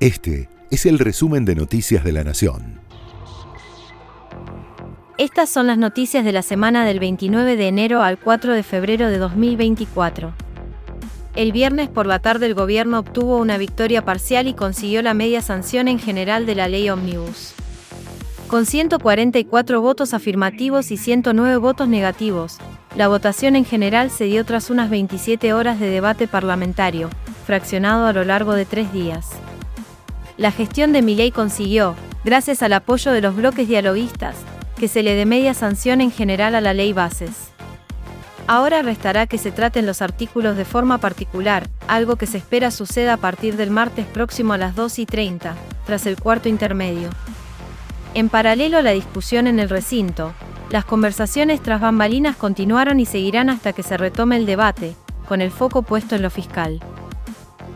Este es el resumen de Noticias de la Nación. Estas son las noticias de la semana del 29 de enero al 4 de febrero de 2024. El viernes por la tarde el gobierno obtuvo una victoria parcial y consiguió la media sanción en general de la ley Omnibus. Con 144 votos afirmativos y 109 votos negativos, la votación en general se dio tras unas 27 horas de debate parlamentario, fraccionado a lo largo de tres días la gestión de Milei consiguió, gracias al apoyo de los bloques dialoguistas, que se le dé media sanción en general a la ley bases. Ahora restará que se traten los artículos de forma particular, algo que se espera suceda a partir del martes próximo a las 2 y 30, tras el cuarto intermedio. En paralelo a la discusión en el recinto, las conversaciones tras bambalinas continuaron y seguirán hasta que se retome el debate, con el foco puesto en lo fiscal.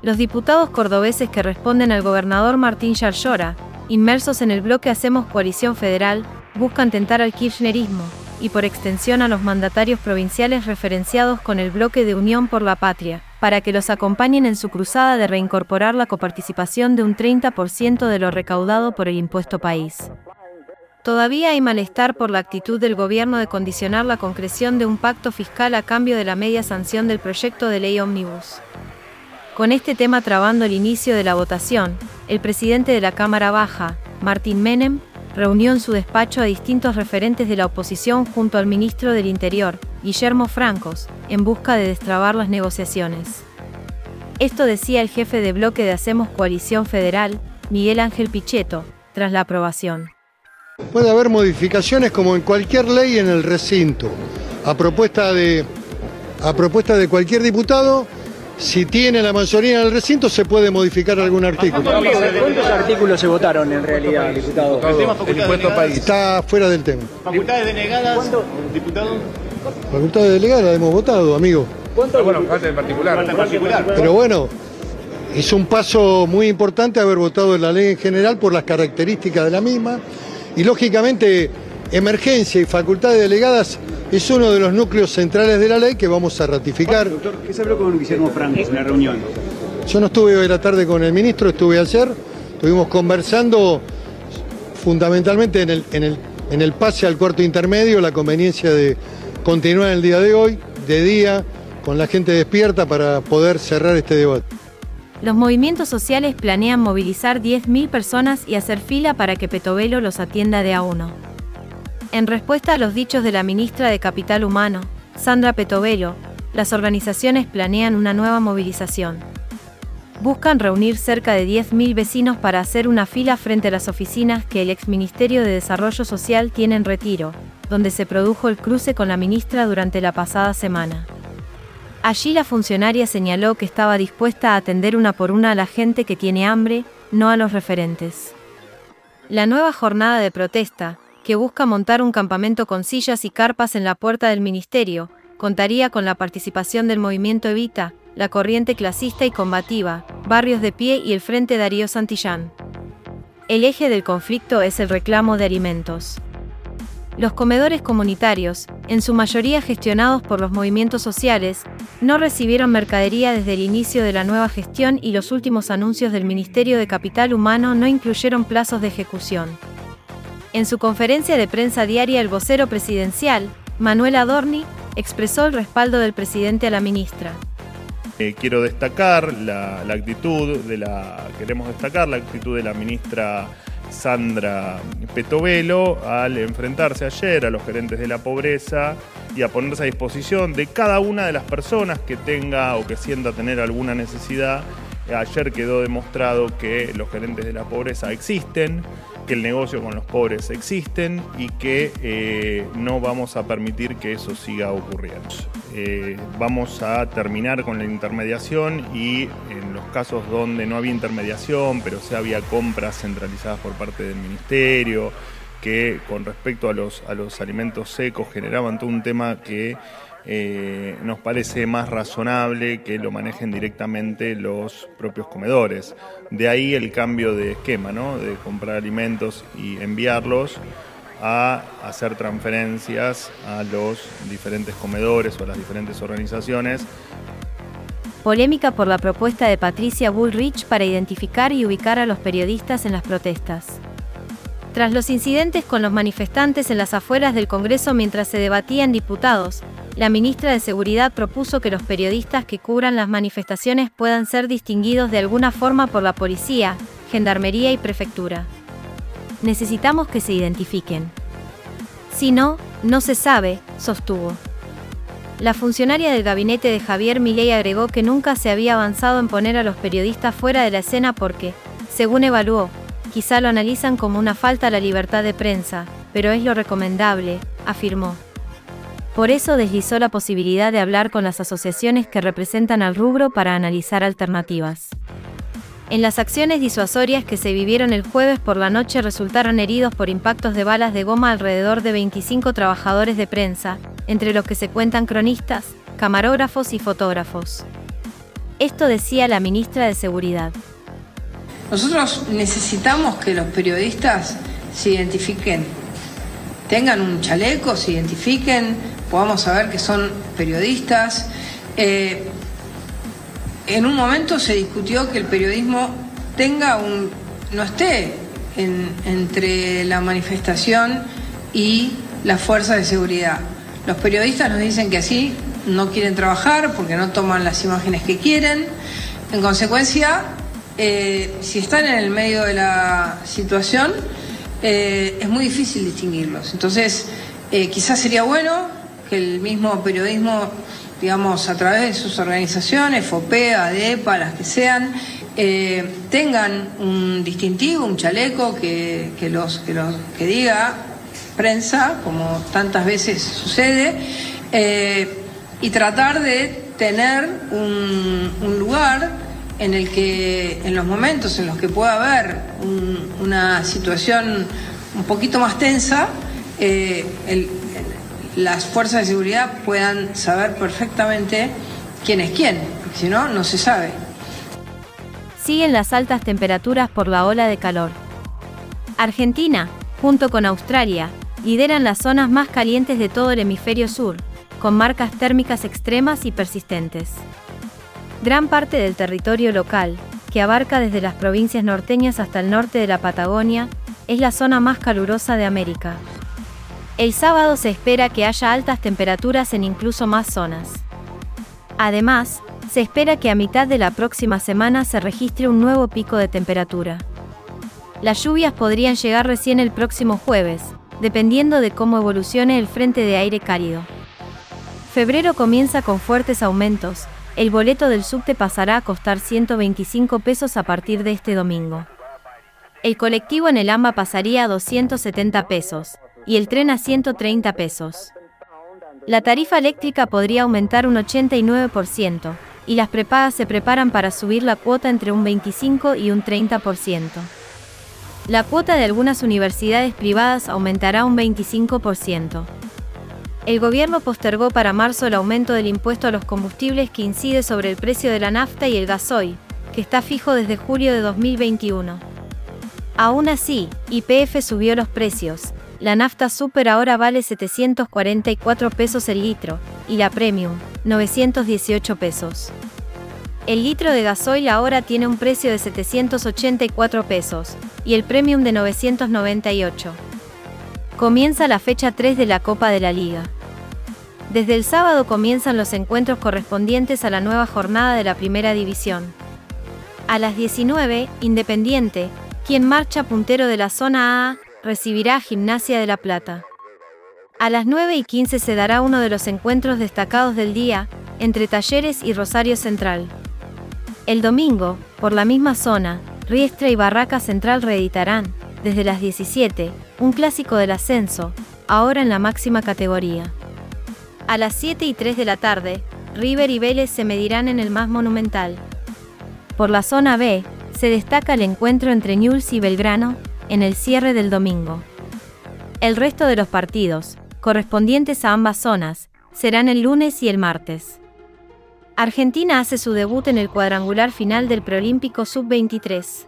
Los diputados cordobeses que responden al gobernador Martín Yarlora, inmersos en el bloque Hacemos Coalición Federal, buscan tentar al kirchnerismo, y por extensión a los mandatarios provinciales referenciados con el bloque de Unión por la Patria, para que los acompañen en su cruzada de reincorporar la coparticipación de un 30% de lo recaudado por el impuesto país. Todavía hay malestar por la actitud del gobierno de condicionar la concreción de un pacto fiscal a cambio de la media sanción del proyecto de ley Omnibus. Con este tema trabando el inicio de la votación, el presidente de la Cámara Baja, Martín Menem, reunió en su despacho a distintos referentes de la oposición junto al ministro del Interior, Guillermo Francos, en busca de destrabar las negociaciones. Esto decía el jefe de bloque de Hacemos Coalición Federal, Miguel Ángel Pichetto, tras la aprobación. Puede haber modificaciones como en cualquier ley en el recinto. A propuesta de, a propuesta de cualquier diputado, si tiene la mayoría en el recinto, se puede modificar algún artículo. ¿Cuántos artículos se votaron en realidad, diputado? El impuesto país. Está fuera del tema. Facultades denegadas, diputado. Facultades delegadas hemos votado, amigo. ¿Cuánto? Bueno, falta en particular. en particular. Pero bueno, es un paso muy importante haber votado la ley en general por las características de la misma. Y lógicamente, emergencia y facultades delegadas es uno de los núcleos centrales de la ley que vamos a ratificar. Doctor, ¿qué se habló con Guillermo Franco en la reunión? Yo no estuve hoy la tarde con el ministro, estuve ayer, estuvimos conversando fundamentalmente en el, en el, en el pase al cuarto intermedio, la conveniencia de continuar el día de hoy, de día, con la gente despierta para poder cerrar este debate. Los movimientos sociales planean movilizar 10.000 personas y hacer fila para que Petovelo los atienda de a uno. En respuesta a los dichos de la ministra de Capital Humano, Sandra Petovelo, las organizaciones planean una nueva movilización. Buscan reunir cerca de 10.000 vecinos para hacer una fila frente a las oficinas que el exministerio de Desarrollo Social tiene en retiro, donde se produjo el cruce con la ministra durante la pasada semana. Allí la funcionaria señaló que estaba dispuesta a atender una por una a la gente que tiene hambre, no a los referentes. La nueva jornada de protesta, que busca montar un campamento con sillas y carpas en la puerta del ministerio, contaría con la participación del movimiento Evita, la corriente clasista y combativa, Barrios de Pie y el Frente Darío Santillán. El eje del conflicto es el reclamo de alimentos. Los comedores comunitarios, en su mayoría gestionados por los movimientos sociales, no recibieron mercadería desde el inicio de la nueva gestión y los últimos anuncios del Ministerio de Capital Humano no incluyeron plazos de ejecución. En su conferencia de prensa diaria, el vocero presidencial, Manuel Adorni, expresó el respaldo del presidente a la ministra. Eh, quiero destacar la, actitud de la, queremos destacar la actitud de la ministra Sandra Petovelo al enfrentarse ayer a los gerentes de la pobreza y a ponerse a disposición de cada una de las personas que tenga o que sienta tener alguna necesidad. Ayer quedó demostrado que los gerentes de la pobreza existen, que el negocio con los pobres existen y que eh, no vamos a permitir que eso siga ocurriendo. Eh, vamos a terminar con la intermediación y en los casos donde no había intermediación, pero sí había compras centralizadas por parte del ministerio, que con respecto a los, alimentos secos generaban todo un tema que eh, nos parece más razonable que lo manejen directamente los propios comedores. De ahí el cambio de esquema, ¿no? de comprar alimentos y enviarlos a hacer transferencias a los diferentes comedores o a las diferentes organizaciones Polémica por la propuesta de Patricia Bullrich para identificar y ubicar a los periodistas en las protestas. Tras los incidentes con los manifestantes en las afueras del Congreso mientras se debatían diputados, la ministra de Seguridad propuso que los periodistas que cubran las manifestaciones puedan ser distinguidos de alguna forma por la policía, gendarmería y prefectura. Necesitamos que se identifiquen. Si no, no se sabe, sostuvo. La funcionaria del gabinete de Javier Milei agregó que nunca se había avanzado en poner a los periodistas fuera de la escena porque, según evaluó, quizá lo analizan como una falta a la libertad de prensa, pero es lo recomendable, afirmó. Por eso deslizó la posibilidad de hablar con las asociaciones que representan al rubro para analizar alternativas. En las acciones disuasorias que se vivieron el jueves por la noche resultaron heridos por impactos de balas de goma alrededor de 25 trabajadores de prensa, entre los que se cuentan cronistas, camarógrafos y fotógrafos. Esto decía la ministra de Seguridad. Nosotros necesitamos que los periodistas se identifiquen, tengan un chaleco, se identifiquen, podamos saber que son periodistas. Eh, en un momento se discutió que el periodismo tenga un no esté entre la manifestación y las fuerzas de seguridad. Los periodistas nos dicen que así no quieren trabajar porque no toman las imágenes que quieren. En consecuencia, eh, si están en el medio de la situación, eh, es muy difícil distinguirlos. Entonces, eh, quizás sería bueno que el mismo periodismo digamos, a través de sus organizaciones, FOPEA, ADEPA, las que sean, tengan un distintivo, un chaleco que, los, que, los, que diga prensa, como tantas veces sucede, y tratar de tener un, lugar en el que, en los momentos en los que pueda haber una situación un poquito más tensa, eh, las fuerzas de seguridad puedan saber perfectamente quién es quién, porque si no, no se sabe. Siguen las altas temperaturas por la ola de calor. Argentina, junto con Australia, lideran las zonas más calientes de todo el hemisferio sur, con marcas térmicas extremas y persistentes. Gran parte del territorio local, que abarca desde las provincias norteñas hasta el norte de la Patagonia, es la zona más calurosa de América. El sábado se espera que haya altas temperaturas en incluso más zonas. Además, se espera que a mitad de la próxima semana se registre un nuevo pico de temperatura. Las lluvias podrían llegar recién el próximo jueves, dependiendo de cómo evolucione el frente de aire cálido. Febrero comienza con fuertes aumentos, el boleto del subte pasará a costar 125 pesos a partir de este domingo. El colectivo en el AMBA pasaría a 270 pesos, y el tren a 130 pesos. La tarifa eléctrica podría aumentar un 89%, y las prepagas se preparan para subir la cuota entre un 25 y un 30%. La cuota de algunas universidades privadas aumentará un 25%. El gobierno postergó para marzo el aumento del impuesto a los combustibles que incide sobre el precio de la nafta y el gasoil, que está fijo desde julio de 2021. Aún así, IPF subió los precios, la nafta super ahora vale 744 pesos el litro, y la premium, 918 pesos. El litro de gasoil ahora tiene un precio de 784 pesos, y el premium de 998. Comienza la fecha 3 de la Copa de la Liga. Desde el sábado comienzan los encuentros correspondientes a la nueva jornada de la Primera División. A las 19, Independiente, quien marcha puntero de la zona A, recibirá a Gimnasia de La Plata. A las 9 y 15 se dará uno de los encuentros destacados del día, entre Talleres y Rosario Central. El domingo, por la misma zona, Riestra y Barraca Central reeditarán, desde las 17, un clásico del ascenso, ahora en la máxima categoría. A las 7 y 3 de la tarde, River y Vélez se medirán en el más monumental. Por la zona B, se destaca el encuentro entre Newell's y Belgrano, en el cierre del domingo. El resto de los partidos, correspondientes a ambas zonas, serán el lunes y el martes. Argentina hace su debut en el cuadrangular final del Preolímpico Sub-23.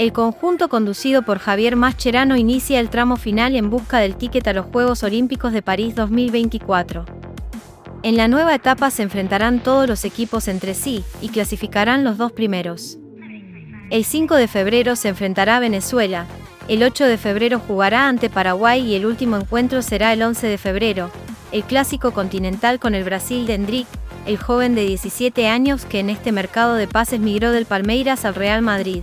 El conjunto conducido por Javier Mascherano inicia el tramo final en busca del ticket a los Juegos Olímpicos de París 2024. En la nueva etapa se enfrentarán todos los equipos entre sí y clasificarán los dos primeros. El 5 de febrero se enfrentará a Venezuela, el 8 de febrero jugará ante Paraguay y el último encuentro será el 11 de febrero, el clásico continental con el Brasil de Endrick, el joven de 17 años que en este mercado de pases migró del Palmeiras al Real Madrid.